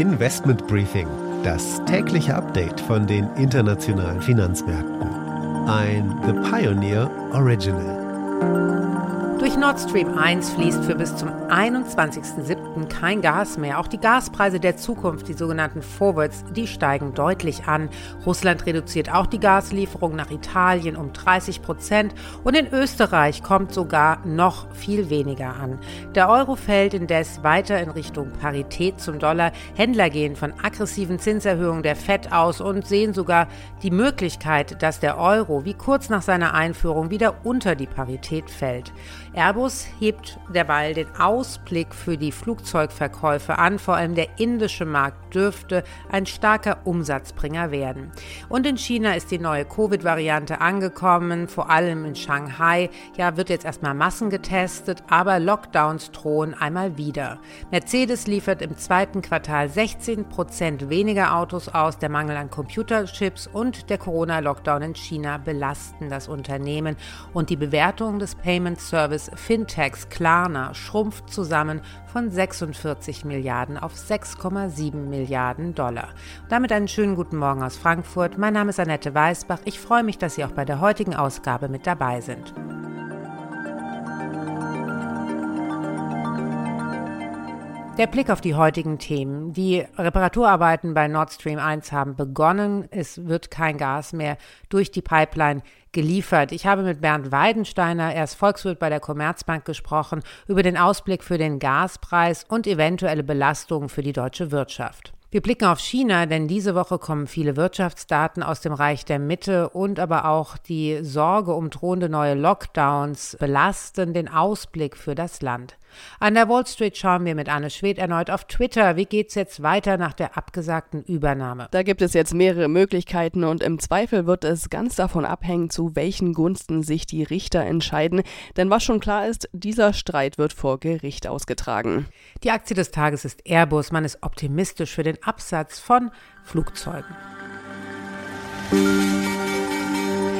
Investment Briefing, das tägliche Update von den internationalen Finanzmärkten. Ein The Pioneer Original. Durch Nord Stream 1 fließt für bis zum 21.07. kein Gas mehr. Auch die Gaspreise der Zukunft, die sogenannten Forwards, die steigen deutlich an. Russland reduziert auch die Gaslieferung nach Italien um 30 Prozent und in Österreich kommt sogar noch viel weniger an. Der Euro fällt indes weiter in Richtung Parität zum Dollar. Händler gehen von aggressiven Zinserhöhungen der FED aus und sehen sogar die Möglichkeit, dass der Euro wie kurz nach seiner Einführung wieder unter die Parität fällt. Airbus hebt derweil den Ausblick für die Flugzeugverkäufe an. Vor allem der indische Markt dürfte ein starker Umsatzbringer werden. Und in China ist die neue Covid-Variante angekommen, vor allem in Shanghai. Ja, wird jetzt erstmal Massen getestet, aber Lockdowns drohen einmal wieder. Mercedes liefert im zweiten Quartal 16 Prozent weniger Autos aus. Der Mangel an Computerchips und der Corona-Lockdown in China belasten das Unternehmen. Und die Bewertung des Payment Service Fintechs Klarna schrumpft zusammen von 46 Milliarden auf 6,7 Milliarden Dollar. Damit einen schönen guten Morgen aus Frankfurt. Mein Name ist Annette Weißbach. Ich freue mich, dass Sie auch bei der heutigen Ausgabe mit dabei sind. Der Blick auf die heutigen Themen. Die Reparaturarbeiten bei Nord Stream 1 haben begonnen. Es wird kein Gas mehr durch die Pipeline geliefert. Ich habe mit Bernd Weidensteiner, er ist Volkswirt bei der Commerzbank, gesprochen über den Ausblick für den Gaspreis und eventuelle Belastungen für die deutsche Wirtschaft. Wir blicken auf China, denn diese Woche kommen viele Wirtschaftsdaten aus dem Reich der Mitte und aber auch die Sorge um drohende neue Lockdowns belasten den Ausblick für das Land. An der Wall Street schauen wir mit Anne Schwed erneut auf Twitter. Wie geht's jetzt weiter nach der abgesagten Übernahme? Da gibt es jetzt mehrere Möglichkeiten und im Zweifel wird es ganz davon abhängen, zu welchen Gunsten sich die Richter entscheiden. Denn was schon klar ist, dieser Streit wird vor Gericht ausgetragen. Die Aktie des Tages ist Airbus. Man ist optimistisch für den Absatz von Flugzeugen.